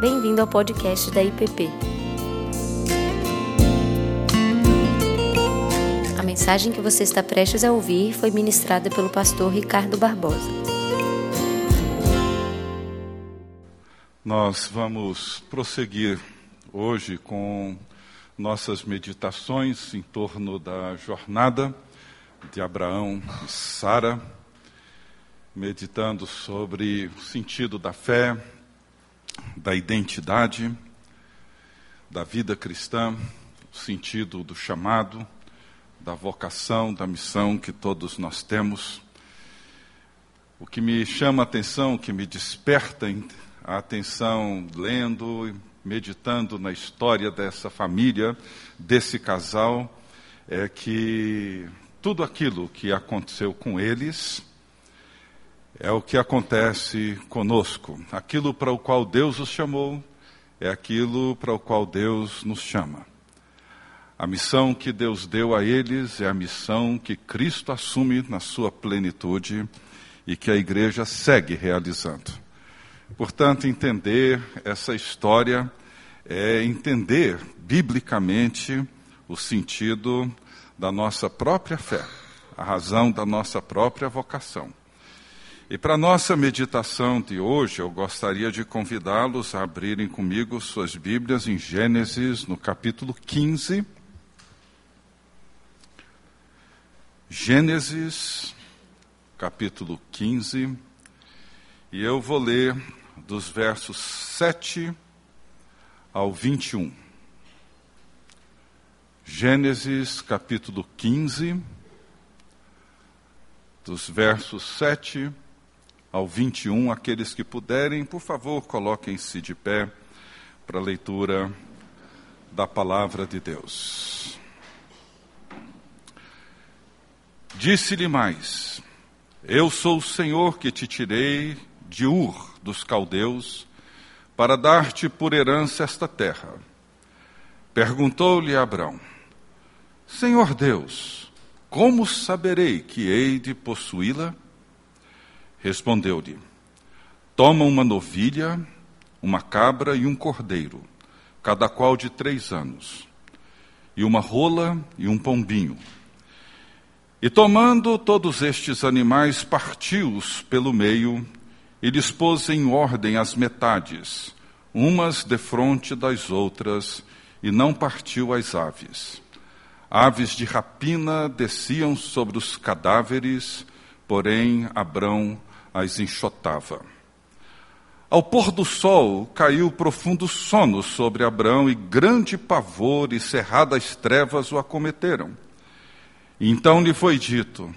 Bem-vindo ao podcast da IPP. A mensagem que você está prestes a ouvir foi ministrada pelo pastor Ricardo Barbosa. Nós vamos prosseguir hoje com nossas meditações em torno da jornada de Abraão e Sara, meditando sobre o sentido da fé, da identidade, da vida cristã, o sentido do chamado, da vocação, da missão que todos nós temos. O que me chama a atenção, o que me desperta a atenção lendo, meditando na história dessa família, desse casal, é que tudo aquilo que aconteceu com eles é o que acontece conosco. Aquilo para o qual Deus os chamou é aquilo para o qual Deus nos chama. A missão que Deus deu a eles é a missão que Cristo assume na sua plenitude e que a igreja segue realizando. Portanto, entender essa história é entender biblicamente o sentido da nossa própria fé, a razão da nossa própria vocação. E para a nossa meditação de hoje, eu gostaria de convidá-los a abrirem comigo suas Bíblias em Gênesis, no capítulo 15. Gênesis, capítulo 15. E eu vou ler dos versos 7 ao 21. Gênesis, capítulo 15, dos versos 7 ao 21. Aqueles que puderem, por favor, coloquem-se de pé para a leitura da palavra de Deus. Disse-lhe mais: Eu sou o Senhor que te tirei de Ur dos caldeus para dar-te por herança esta terra. Perguntou-lhe Abrão: Senhor Deus, como saberei que hei de possuí-la? Respondeu-lhe: Toma uma novilha, uma cabra e um cordeiro, cada qual de três anos, e uma rola e um pombinho. E tomando todos estes animais, partiu-os pelo meio e lhes pôs em ordem as metades, umas defronte das outras, e não partiu as aves. Aves de rapina desciam sobre os cadáveres, porém Abrão as enxotava. Ao pôr do sol, caiu profundo sono sobre Abrão, e grande pavor e cerradas trevas o acometeram. Então lhe foi dito: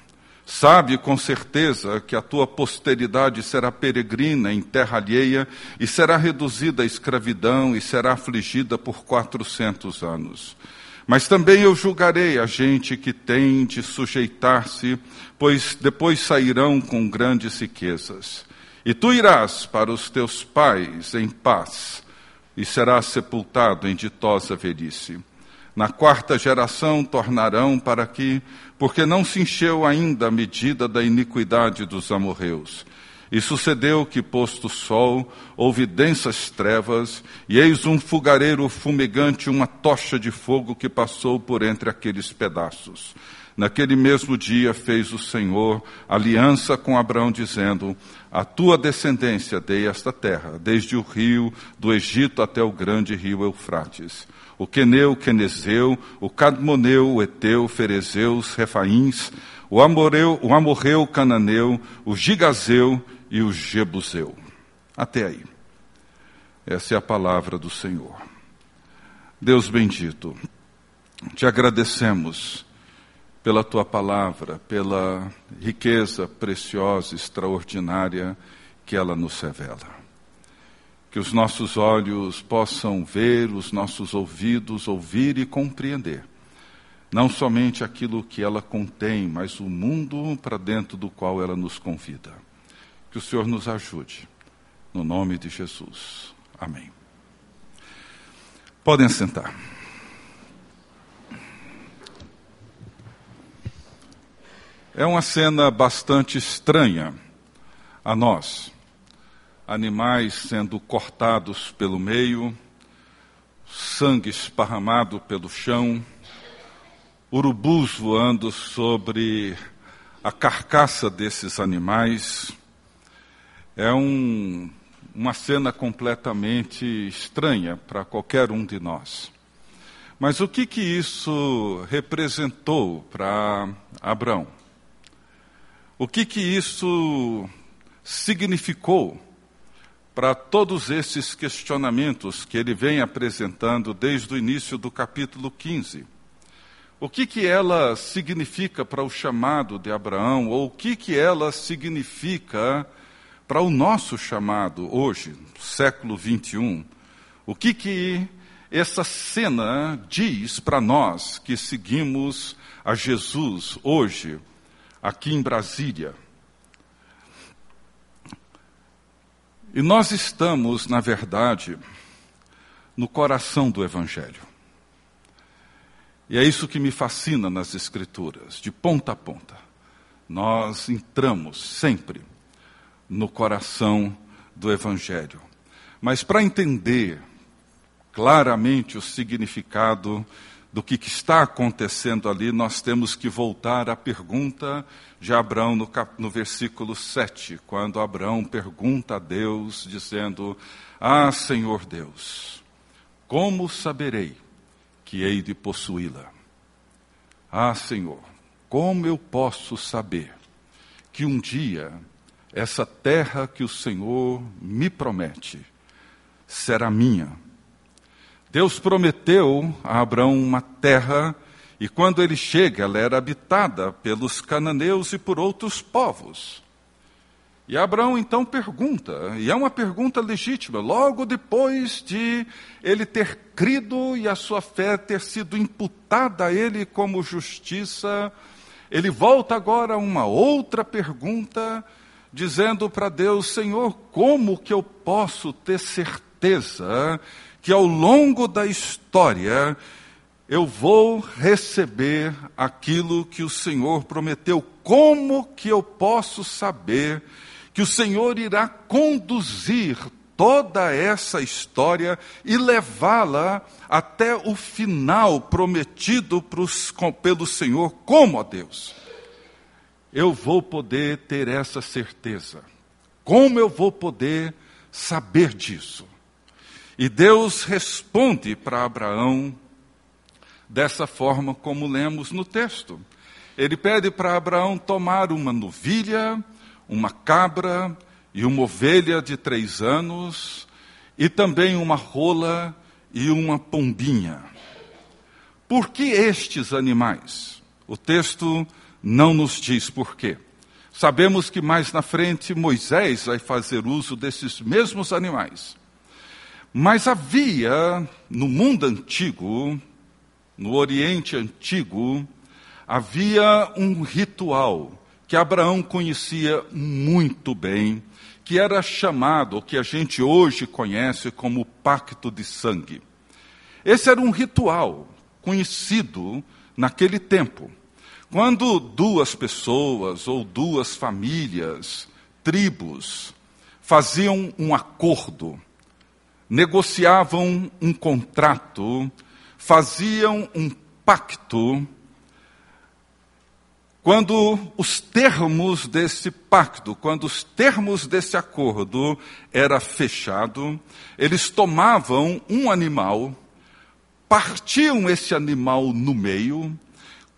Sabe com certeza que a tua posteridade será peregrina em terra alheia e será reduzida à escravidão e será afligida por quatrocentos anos. Mas também eu julgarei a gente que tem de sujeitar-se, pois depois sairão com grandes riquezas. E tu irás para os teus pais em paz, e serás sepultado em ditosa velhice. Na quarta geração tornarão para aqui, porque não se encheu ainda a medida da iniquidade dos amorreus. E sucedeu que, posto o sol, houve densas trevas, e eis um fogareiro fumegante, uma tocha de fogo que passou por entre aqueles pedaços. Naquele mesmo dia fez o Senhor aliança com Abraão, dizendo: A tua descendência dei esta terra, desde o rio do Egito até o grande rio Eufrates. O Queneu, o Quenezeu, o Cadmoneu, o Eteu, o Ferezeu, os Refaíns, o Amoreu, o Amorreu, o Cananeu, o Gigazeu e o Jebuseu. Até aí. Essa é a palavra do Senhor. Deus bendito, te agradecemos pela tua palavra, pela riqueza preciosa, extraordinária que ela nos revela. Que os nossos olhos possam ver, os nossos ouvidos ouvir e compreender. Não somente aquilo que ela contém, mas o mundo para dentro do qual ela nos convida. Que o Senhor nos ajude. No nome de Jesus. Amém. Podem sentar. É uma cena bastante estranha a nós. animais sendo cortados pelo meio, sangue esparramado pelo chão, urubus voando sobre a carcaça desses animais. É um, uma cena completamente estranha para qualquer um de nós. Mas o que que isso representou para Abraão? O que que isso significou para todos esses questionamentos que ele vem apresentando desde o início do capítulo 15? O que que ela significa para o chamado de Abraão ou o que que ela significa para o nosso chamado hoje, século 21? O que que essa cena diz para nós que seguimos a Jesus hoje, aqui em Brasília. E nós estamos, na verdade, no coração do Evangelho. E é isso que me fascina nas Escrituras, de ponta a ponta. Nós entramos sempre no coração do Evangelho. Mas para entender claramente o significado do que, que, está acontecendo ali, nós temos que voltar à pergunta de Abraão no, cap, no versículo 7, quando Abraão pergunta a Deus, dizendo: Ah, Senhor Deus, como saberei que hei de possuí-la? Ah, Senhor, como eu posso saber que um dia essa terra que o Senhor me promete será minha? Deus prometeu a Abraão uma terra e quando ele chega, ela era habitada pelos cananeus e por outros povos. E Abraão então pergunta, e é uma pergunta legítima, logo depois de ele ter crido e a sua fé ter sido imputada a ele como justiça, ele volta agora a uma outra pergunta, dizendo para Deus: Senhor, como que eu posso ter certeza que ao longo da história eu vou receber aquilo que o Senhor prometeu. Como que eu posso saber que o Senhor irá conduzir toda essa história e levá-la até o final prometido pelo Senhor, como a Deus? Eu vou poder ter essa certeza. Como eu vou poder saber disso? E Deus responde para Abraão dessa forma como lemos no texto. Ele pede para Abraão tomar uma novilha, uma cabra e uma ovelha de três anos, e também uma rola e uma pombinha. Por que estes animais? O texto não nos diz por quê. Sabemos que mais na frente Moisés vai fazer uso desses mesmos animais. Mas havia no mundo antigo, no Oriente Antigo, havia um ritual que Abraão conhecia muito bem, que era chamado, o que a gente hoje conhece como pacto de sangue. Esse era um ritual conhecido naquele tempo. Quando duas pessoas ou duas famílias, tribos, faziam um acordo, negociavam um contrato, faziam um pacto, quando os termos desse pacto, quando os termos desse acordo era fechado, eles tomavam um animal, partiam esse animal no meio,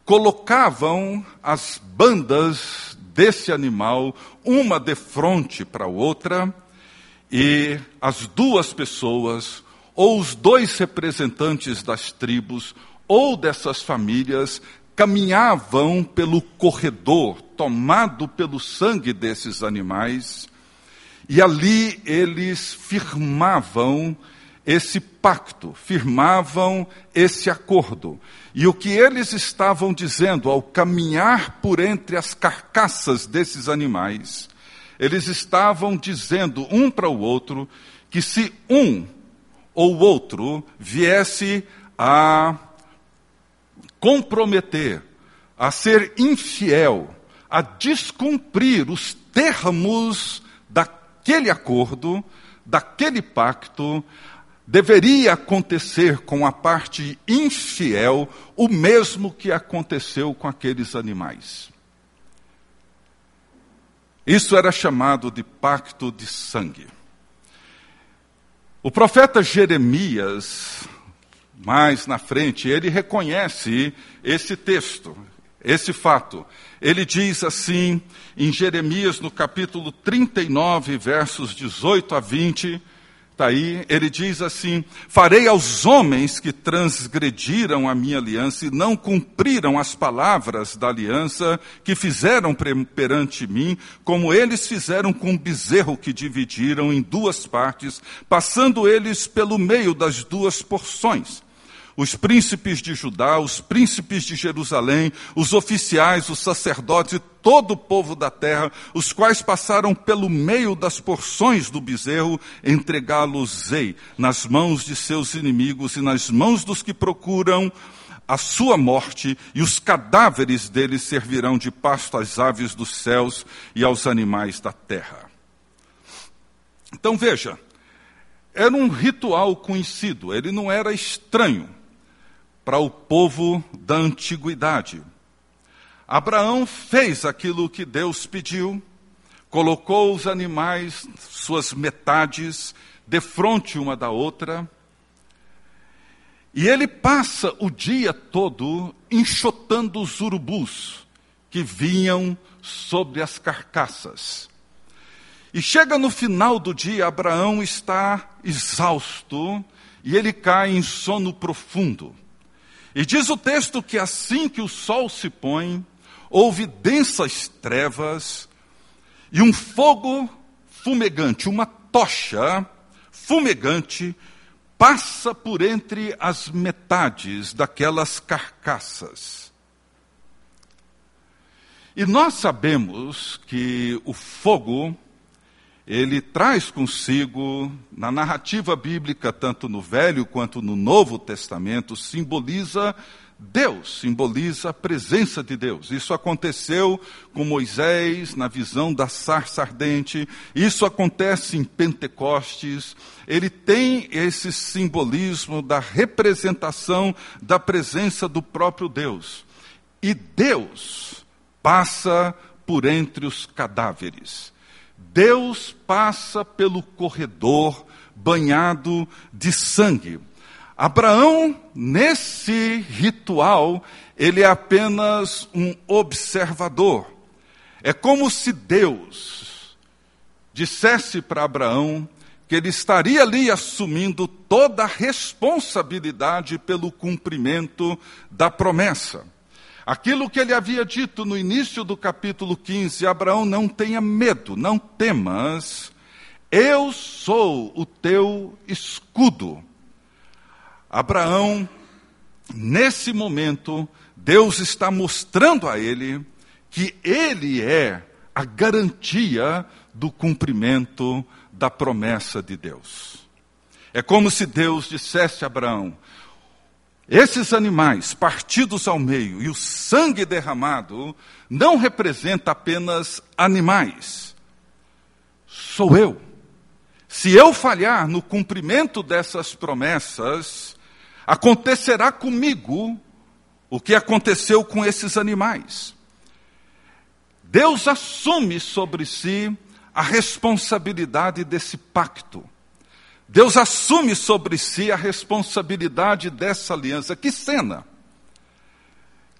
colocavam as bandas desse animal, uma de frente para a outra, e as duas pessoas, ou os dois representantes das tribos, ou dessas famílias, caminhavam pelo corredor tomado pelo sangue desses animais, e ali eles firmavam esse pacto, firmavam esse acordo. E o que eles estavam dizendo ao caminhar por entre as carcaças desses animais eles estavam dizendo um para o outro que se um ou outro viesse a comprometer, a ser infiel, a descumprir os termos da, daquele acordo, daquele pacto, deveria acontecer com a parte infiel o mesmo que aconteceu com aqueles animais. Isso era chamado de pacto de sangue. O profeta Jeremias, mais na frente, ele reconhece esse texto, esse fato. Ele diz assim, em Jeremias, no capítulo 39, versos 18 a 20, Está aí, ele diz assim: Farei aos homens que transgrediram a minha aliança e não cumpriram as palavras da aliança que fizeram perante mim, como eles fizeram com o bezerro que dividiram em duas partes, passando eles pelo meio das duas porções os príncipes de Judá, os príncipes de Jerusalém, os oficiais, os sacerdotes e todo o povo da terra, os quais passaram pelo meio das porções do bezerro, entregá-los-ei nas mãos de seus inimigos e nas mãos dos que procuram a sua morte, e os cadáveres deles servirão de pasto às aves dos céus e aos animais da terra. Então veja, era um ritual conhecido, ele não era estranho para o povo da antiguidade. Abraão fez aquilo que Deus pediu, colocou os animais, suas metades, de frente uma da outra, e ele passa o dia todo enxotando os urubus que vinham sobre as carcaças. E chega no final do dia, Abraão está exausto e ele cai em sono profundo. E diz o texto que assim que o sol se põe, houve densas trevas e um fogo fumegante, uma tocha fumegante, passa por entre as metades daquelas carcaças. E nós sabemos que o fogo ele traz consigo, na narrativa bíblica, tanto no Velho quanto no Novo Testamento, simboliza Deus, simboliza a presença de Deus. Isso aconteceu com Moisés na visão da sarça ardente, isso acontece em Pentecostes. Ele tem esse simbolismo da representação da presença do próprio Deus. E Deus passa por entre os cadáveres. Deus passa pelo corredor banhado de sangue. Abraão, nesse ritual, ele é apenas um observador. É como se Deus dissesse para Abraão que ele estaria ali assumindo toda a responsabilidade pelo cumprimento da promessa. Aquilo que ele havia dito no início do capítulo 15, Abraão, não tenha medo, não temas, eu sou o teu escudo. Abraão, nesse momento, Deus está mostrando a ele que ele é a garantia do cumprimento da promessa de Deus. É como se Deus dissesse a Abraão: esses animais partidos ao meio e o sangue derramado não representa apenas animais. Sou eu. Se eu falhar no cumprimento dessas promessas, acontecerá comigo o que aconteceu com esses animais. Deus assume sobre si a responsabilidade desse pacto. Deus assume sobre si a responsabilidade dessa aliança. Que cena!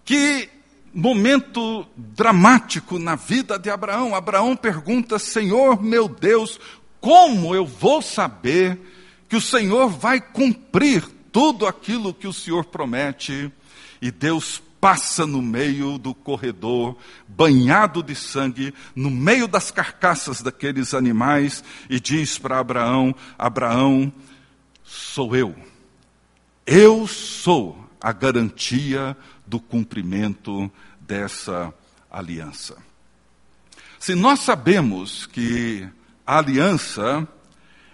Que momento dramático na vida de Abraão. Abraão pergunta: Senhor meu Deus, como eu vou saber que o Senhor vai cumprir tudo aquilo que o Senhor promete? E Deus passa no meio do corredor, banhado de sangue, no meio das carcaças daqueles animais, e diz para Abraão: Abraão, sou eu. Eu sou a garantia do cumprimento dessa aliança. Se nós sabemos que a aliança,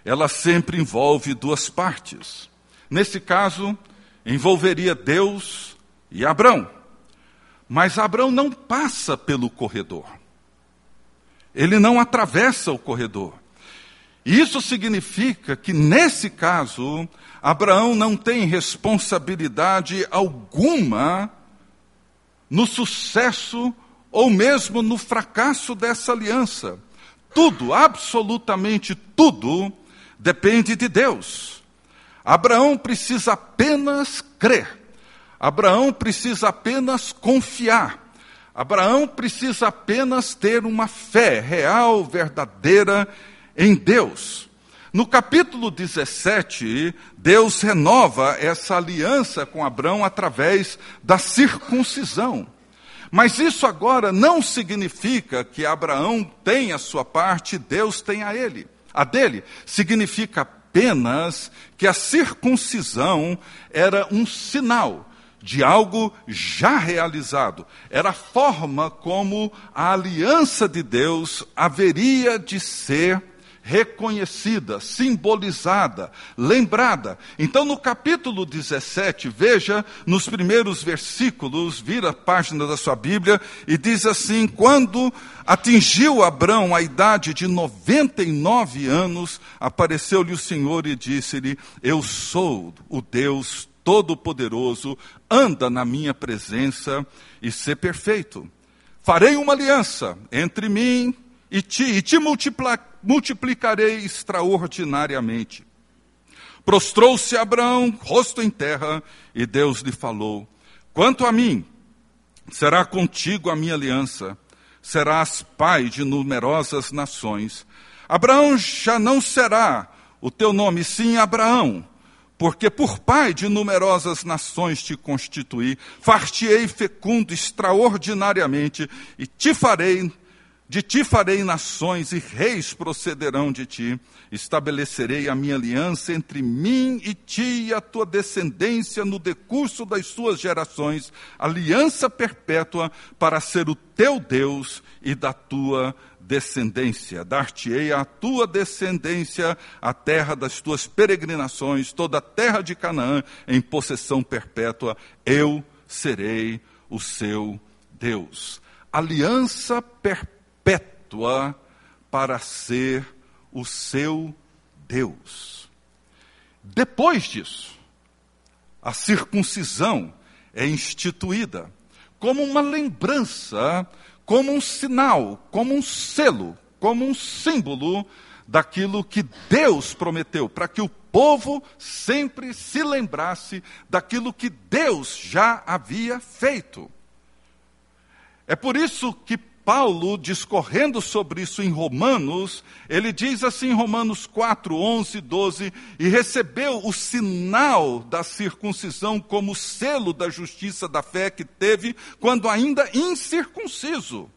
ela sempre envolve duas partes. Nesse caso, envolveria Deus e Abraão. Mas Abraão não passa pelo corredor. Ele não atravessa o corredor. Isso significa que, nesse caso, Abraão não tem responsabilidade alguma no sucesso ou mesmo no fracasso dessa aliança. Tudo, absolutamente tudo, depende de Deus. Abraão precisa apenas crer. Abraão precisa apenas confiar. Abraão precisa apenas ter uma fé real, verdadeira em Deus. No capítulo 17, Deus renova essa aliança com Abraão através da circuncisão. Mas isso agora não significa que Abraão tem a sua parte, Deus tem a ele. A dele significa apenas que a circuncisão era um sinal de algo já realizado. Era a forma como a aliança de Deus haveria de ser reconhecida, simbolizada, lembrada. Então, no capítulo 17, veja nos primeiros versículos, vira a página da sua Bíblia e diz assim: Quando atingiu Abrão a idade de 99 anos, apareceu-lhe o Senhor e disse-lhe: Eu sou o Deus Todo-Poderoso, anda na minha presença e ser perfeito. Farei uma aliança entre mim e ti, e te multiplicarei extraordinariamente. Prostrou-se Abraão, rosto em terra, e Deus lhe falou: Quanto a mim, será contigo a minha aliança, serás pai de numerosas nações. Abraão já não será o teu nome, sim Abraão, porque por pai de numerosas nações te constituí, far-te-ei fecundo extraordinariamente, e te farei de ti farei nações e reis procederão de ti. Estabelecerei a minha aliança entre mim e ti e a tua descendência no decurso das suas gerações, aliança perpétua para ser o teu Deus e da tua descendência. Dar-te-ei à tua descendência a terra das tuas peregrinações, toda a terra de Canaã em possessão perpétua. Eu serei o seu Deus. Aliança perpétua para ser o seu Deus. Depois disso, a circuncisão é instituída como uma lembrança, como um sinal, como um selo, como um símbolo daquilo que Deus prometeu, para que o povo sempre se lembrasse daquilo que Deus já havia feito. É por isso que Paulo, discorrendo sobre isso em Romanos, ele diz assim em Romanos 4, 11, 12: E recebeu o sinal da circuncisão como selo da justiça da fé que teve quando ainda incircunciso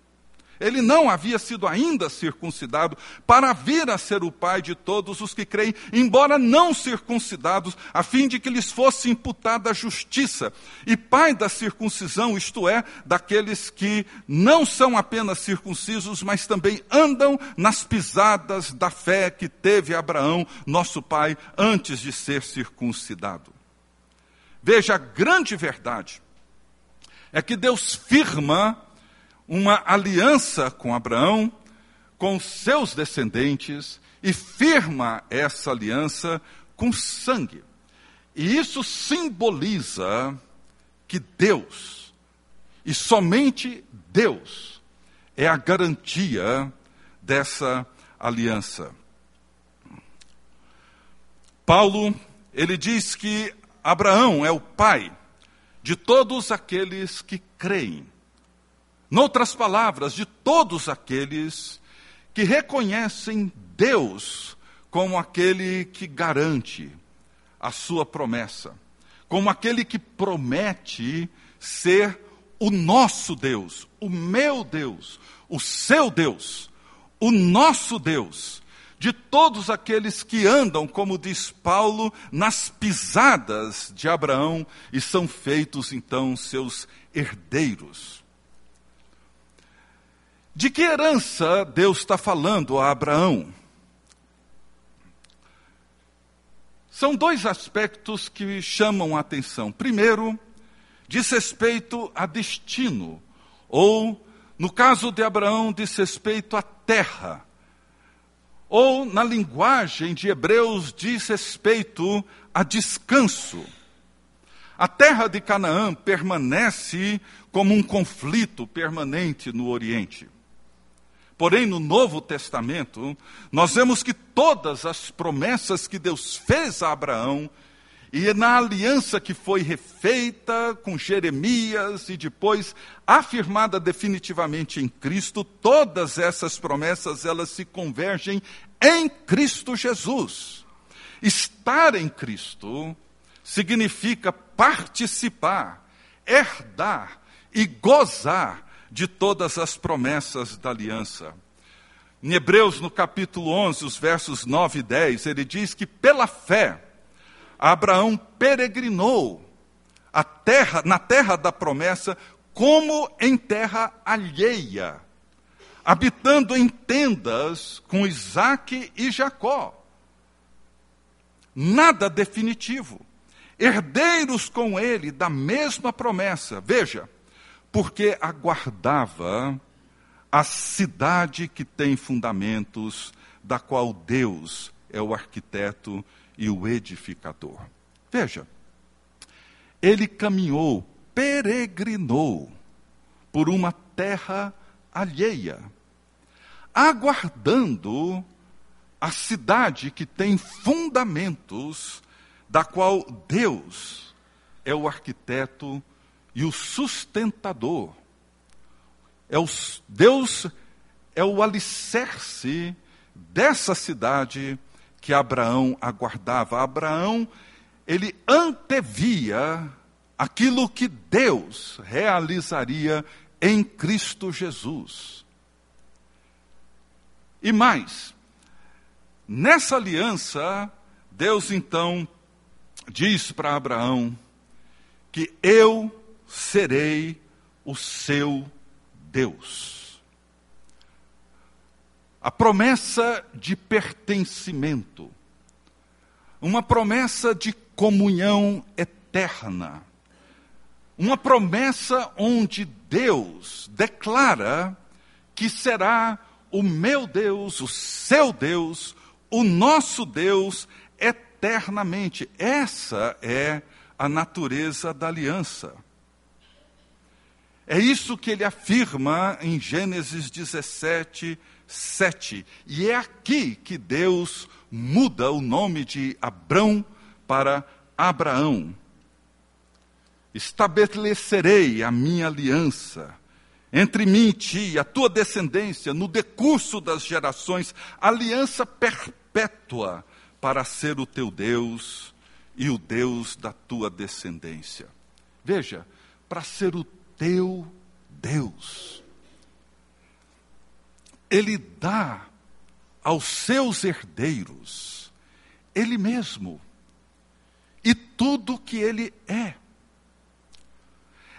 ele não havia sido ainda circuncidado para vir a ser o pai de todos os que creem, embora não circuncidados, a fim de que lhes fosse imputada a justiça. E pai da circuncisão, isto é, daqueles que não são apenas circuncisos, mas também andam nas pisadas da fé que teve Abraão, nosso pai, antes de ser circuncidado. Veja, a grande verdade é que Deus firma uma aliança com Abraão, com seus descendentes, e firma essa aliança com sangue. E isso simboliza que Deus, e somente Deus, é a garantia dessa aliança. Paulo, ele diz que Abraão é o pai de todos aqueles que creem. Noutras palavras, de todos aqueles que reconhecem Deus como aquele que garante a sua promessa, como aquele que promete ser o nosso Deus, o meu Deus, o seu Deus, o nosso Deus, de todos aqueles que andam, como diz Paulo, nas pisadas de Abraão e são feitos então seus herdeiros. De que herança Deus está falando a Abraão? São dois aspectos que chamam a atenção. Primeiro, diz respeito a destino, ou, no caso de Abraão, diz respeito à terra, ou na linguagem de Hebreus diz respeito a descanso. A terra de Canaã permanece como um conflito permanente no Oriente. Porém, no Novo Testamento, nós vemos que todas as promessas que Deus fez a Abraão, e na aliança que foi refeita com Jeremias e depois afirmada definitivamente em Cristo, todas essas promessas elas se convergem em Cristo Jesus. Estar em Cristo significa participar, herdar e gozar de todas as promessas da aliança. Em Hebreus, no capítulo 11, os versos 9 e 10, ele diz que pela fé, Abraão peregrinou a terra, na terra da promessa, como em terra alheia, habitando em tendas com Isaac e Jacó. Nada definitivo herdeiros com ele da mesma promessa. Veja, porque aguardava a cidade que tem fundamentos, da qual Deus é o arquiteto e o edificador. Veja, ele caminhou, peregrinou por uma terra alheia, aguardando a cidade que tem fundamentos da qual Deus é o arquiteto e o sustentador. É o, Deus é o alicerce dessa cidade que Abraão aguardava. Abraão, ele antevia aquilo que Deus realizaria em Cristo Jesus. E mais, nessa aliança, Deus então diz para Abraão que eu serei o seu Deus. A promessa de pertencimento, uma promessa de comunhão eterna, uma promessa onde Deus declara que será o meu Deus, o seu Deus, o nosso Deus eternamente. Essa é a natureza da aliança. É isso que ele afirma em Gênesis 17, 7. E é aqui que Deus muda o nome de Abrão para Abraão. Estabelecerei a minha aliança entre mim e ti, a tua descendência, no decurso das gerações, aliança perpétua para ser o teu Deus e o Deus da tua descendência. Veja, para ser o teu Deus. Ele dá aos seus herdeiros Ele mesmo e tudo que Ele é.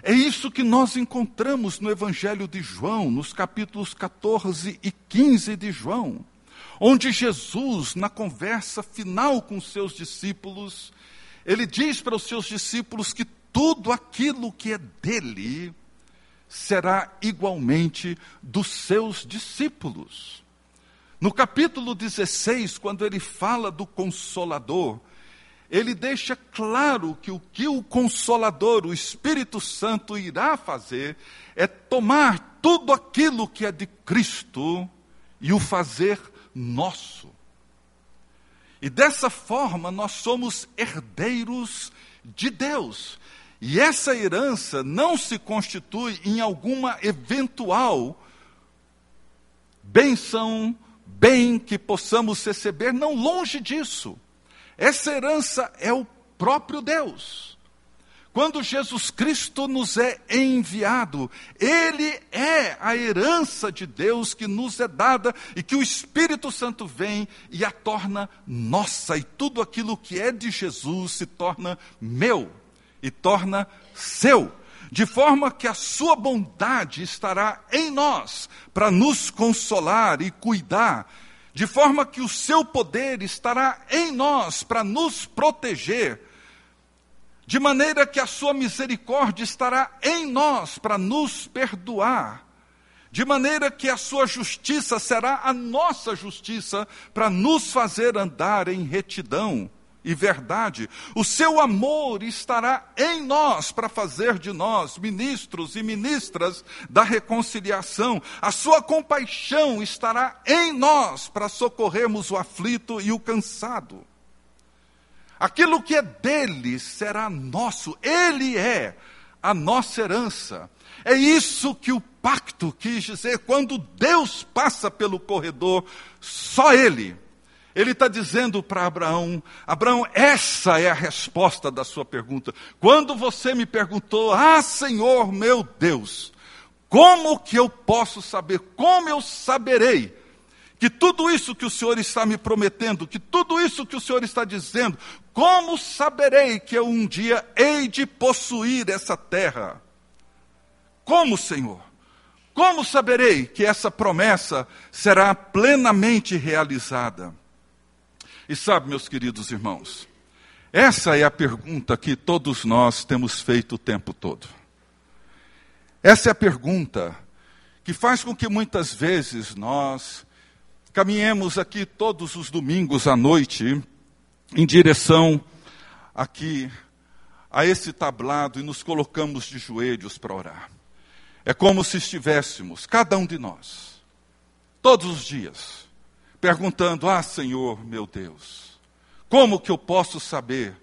É isso que nós encontramos no Evangelho de João, nos capítulos 14 e 15 de João onde Jesus, na conversa final com seus discípulos, ele diz para os seus discípulos que tudo aquilo que é dele será igualmente dos seus discípulos. No capítulo 16, quando ele fala do Consolador, ele deixa claro que o que o Consolador, o Espírito Santo, irá fazer é tomar tudo aquilo que é de Cristo e o fazer nosso. E dessa forma nós somos herdeiros de Deus. E essa herança não se constitui em alguma eventual benção, bem que possamos receber, não longe disso. Essa herança é o próprio Deus. Quando Jesus Cristo nos é enviado, Ele é a herança de Deus que nos é dada e que o Espírito Santo vem e a torna nossa, e tudo aquilo que é de Jesus se torna meu e torna seu, de forma que a Sua bondade estará em nós para nos consolar e cuidar. De forma que o seu poder estará em nós para nos proteger, de maneira que a sua misericórdia estará em nós para nos perdoar, de maneira que a sua justiça será a nossa justiça, para nos fazer andar em retidão e verdade. O seu amor estará em nós para fazer de nós ministros e ministras da reconciliação. A sua compaixão estará em nós para socorrermos o aflito e o cansado. Aquilo que é dele será nosso, ele é a nossa herança. É isso que o pacto quis dizer. Quando Deus passa pelo corredor, só ele ele está dizendo para Abraão: Abraão, essa é a resposta da sua pergunta. Quando você me perguntou, ah, Senhor meu Deus, como que eu posso saber, como eu saberei que tudo isso que o Senhor está me prometendo, que tudo isso que o Senhor está dizendo, como saberei que eu um dia hei de possuir essa terra? Como, Senhor? Como saberei que essa promessa será plenamente realizada? E sabe, meus queridos irmãos, essa é a pergunta que todos nós temos feito o tempo todo. Essa é a pergunta que faz com que muitas vezes nós caminhemos aqui todos os domingos à noite em direção aqui a esse tablado e nos colocamos de joelhos para orar. É como se estivéssemos, cada um de nós, todos os dias, perguntando: Ah, Senhor, meu Deus, como que eu posso saber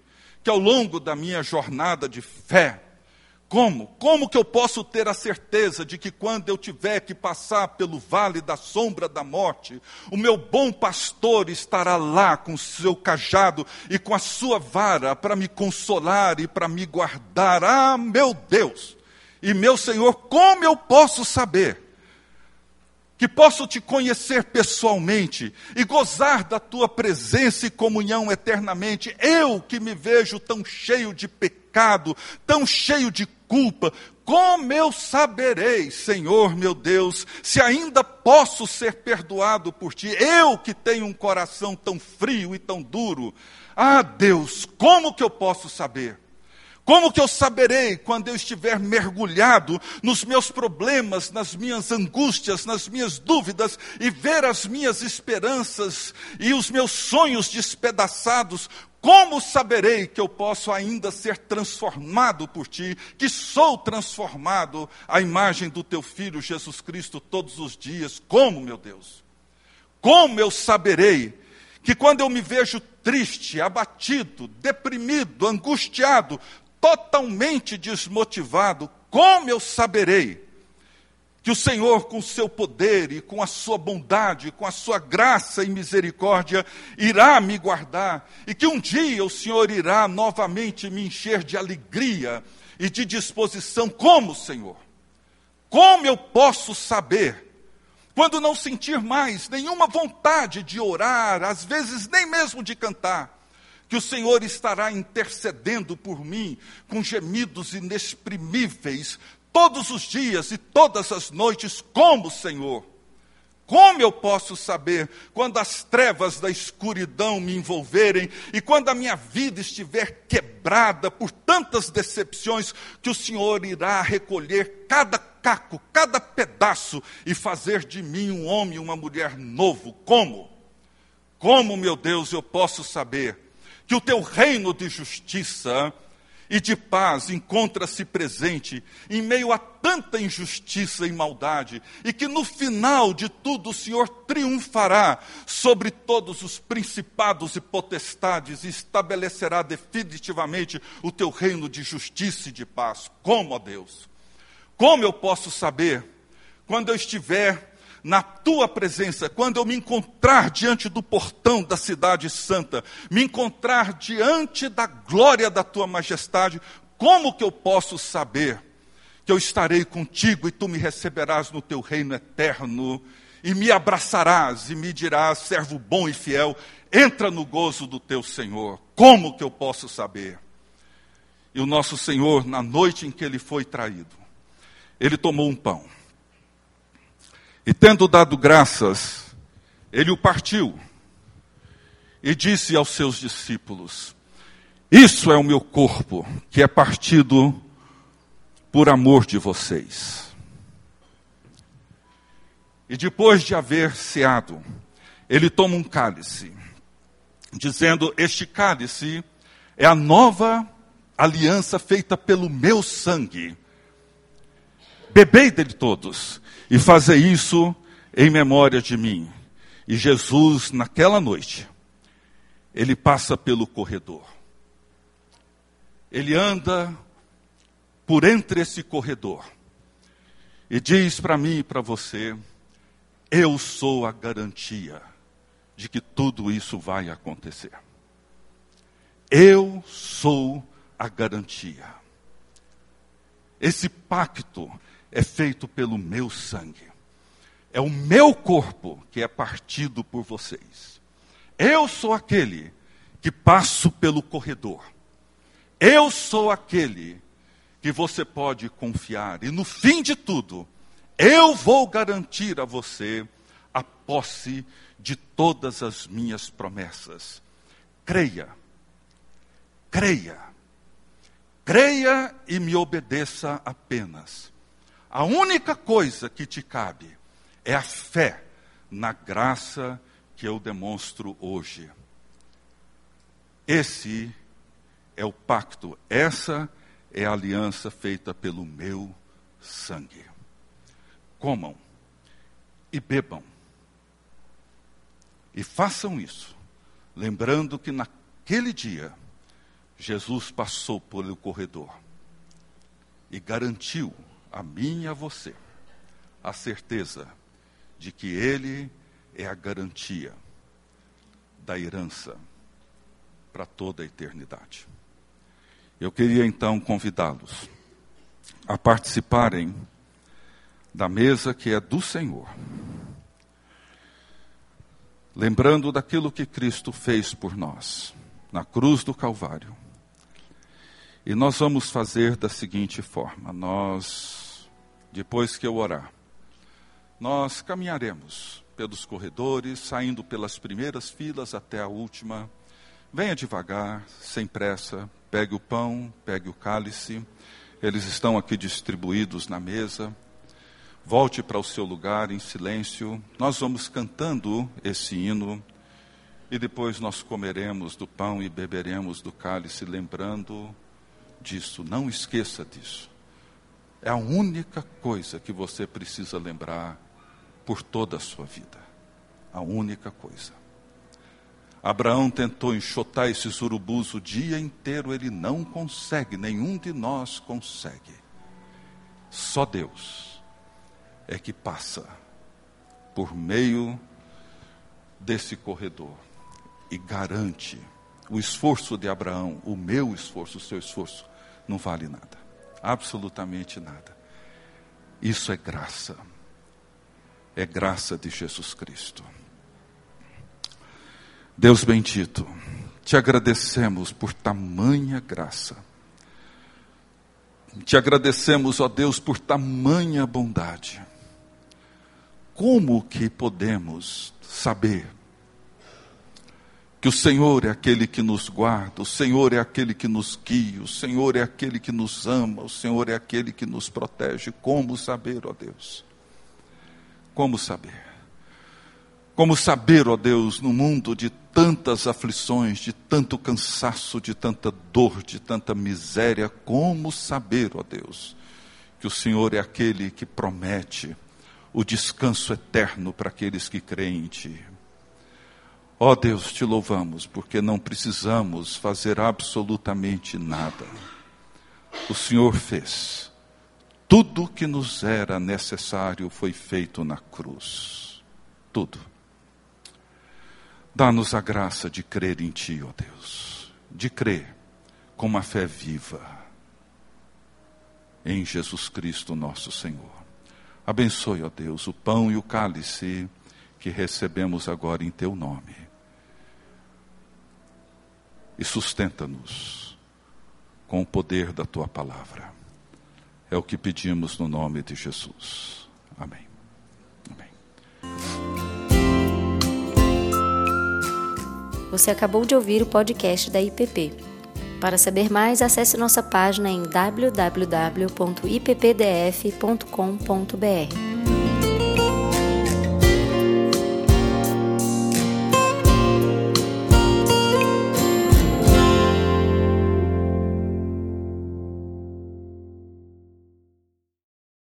que ao longo da minha jornada de fé, como? Como que eu posso ter a certeza de que quando eu tiver que passar pelo vale da sombra da morte, o meu bom pastor estará lá com o seu cajado e com a sua vara para me consolar e para me guardar? Ah, meu Deus! E meu Senhor, como eu posso saber? Que posso te conhecer pessoalmente e gozar da tua presença e comunhão eternamente. Eu que me vejo tão cheio de pecado, tão cheio de culpa, como eu saberei, Senhor meu Deus, se ainda posso ser perdoado por ti? Eu que tenho um coração tão frio e tão duro. Ah, Deus, como que eu posso saber? Como que eu saberei quando eu estiver mergulhado nos meus problemas, nas minhas angústias, nas minhas dúvidas e ver as minhas esperanças e os meus sonhos despedaçados? Como saberei que eu posso ainda ser transformado por ti, que sou transformado à imagem do teu filho Jesus Cristo todos os dias? Como, meu Deus? Como eu saberei que quando eu me vejo triste, abatido, deprimido, angustiado, totalmente desmotivado, como eu saberei que o Senhor, com o seu poder e com a sua bondade, com a sua graça e misericórdia, irá me guardar e que um dia o Senhor irá novamente me encher de alegria e de disposição, como Senhor? Como eu posso saber? Quando não sentir mais nenhuma vontade de orar, às vezes nem mesmo de cantar, que o Senhor estará intercedendo por mim com gemidos inexprimíveis todos os dias e todas as noites, como Senhor. Como eu posso saber quando as trevas da escuridão me envolverem e quando a minha vida estiver quebrada por tantas decepções que o Senhor irá recolher cada caco, cada pedaço e fazer de mim um homem e uma mulher novo? Como? Como, meu Deus, eu posso saber que o teu reino de justiça e de paz encontra-se presente em meio a tanta injustiça e maldade, e que no final de tudo o Senhor triunfará sobre todos os principados e potestades e estabelecerá definitivamente o teu reino de justiça e de paz. Como, ó Deus? Como eu posso saber quando eu estiver na tua presença, quando eu me encontrar diante do portão da cidade santa, me encontrar diante da glória da tua majestade, como que eu posso saber que eu estarei contigo e tu me receberás no teu reino eterno e me abraçarás e me dirás, servo bom e fiel, entra no gozo do teu Senhor. Como que eu posso saber? E o nosso Senhor, na noite em que ele foi traído, ele tomou um pão e tendo dado graças, ele o partiu e disse aos seus discípulos: Isso é o meu corpo, que é partido por amor de vocês. E depois de haver ceado, ele toma um cálice, dizendo: Este cálice é a nova aliança feita pelo meu sangue. Bebei dele todos e fazei isso em memória de mim. E Jesus, naquela noite, ele passa pelo corredor. Ele anda por entre esse corredor e diz para mim e para você: Eu sou a garantia de que tudo isso vai acontecer. Eu sou a garantia. Esse pacto é feito pelo meu sangue. É o meu corpo que é partido por vocês. Eu sou aquele que passo pelo corredor. Eu sou aquele que você pode confiar. E no fim de tudo, eu vou garantir a você a posse de todas as minhas promessas. Creia, creia, creia e me obedeça apenas. A única coisa que te cabe é a fé na graça que eu demonstro hoje. Esse é o pacto, essa é a aliança feita pelo meu sangue. Comam e bebam. E façam isso, lembrando que naquele dia Jesus passou pelo corredor e garantiu a mim e a você a certeza de que Ele é a garantia da herança para toda a eternidade. Eu queria então convidá-los a participarem da mesa que é do Senhor. Lembrando daquilo que Cristo fez por nós, na cruz do Calvário. E nós vamos fazer da seguinte forma: nós, depois que eu orar, nós caminharemos pelos corredores, saindo pelas primeiras filas até a última. Venha devagar, sem pressa, pegue o pão, pegue o cálice, eles estão aqui distribuídos na mesa. Volte para o seu lugar em silêncio. Nós vamos cantando esse hino e depois nós comeremos do pão e beberemos do cálice, lembrando disso. Não esqueça disso. É a única coisa que você precisa lembrar por toda a sua vida. A única coisa. Abraão tentou enxotar esses urubus o dia inteiro, ele não consegue, nenhum de nós consegue. Só Deus é que passa por meio desse corredor e garante o esforço de Abraão, o meu esforço, o seu esforço, não vale nada, absolutamente nada. Isso é graça é graça de Jesus Cristo. Deus bendito, te agradecemos por tamanha graça. Te agradecemos, ó Deus, por tamanha bondade. Como que podemos saber que o Senhor é aquele que nos guarda, o Senhor é aquele que nos guia, o Senhor é aquele que nos ama, o Senhor é aquele que nos protege? Como saber, ó Deus? Como saber? Como saber, ó Deus, no mundo de tantas aflições, de tanto cansaço, de tanta dor, de tanta miséria, como saber, ó Deus, que o Senhor é aquele que promete o descanso eterno para aqueles que creem em Ti. Ó Deus, te louvamos, porque não precisamos fazer absolutamente nada. O Senhor fez tudo que nos era necessário foi feito na cruz. Tudo. Dá-nos a graça de crer em Ti, ó Deus. De crer com uma fé viva em Jesus Cristo, nosso Senhor. Abençoe, ó Deus, o pão e o cálice que recebemos agora em Teu nome. E sustenta-nos com o poder da Tua palavra. É o que pedimos no nome de Jesus. Amém. Amém. Você acabou de ouvir o podcast da IPP. Para saber mais, acesse nossa página em www.ippdf.com.br.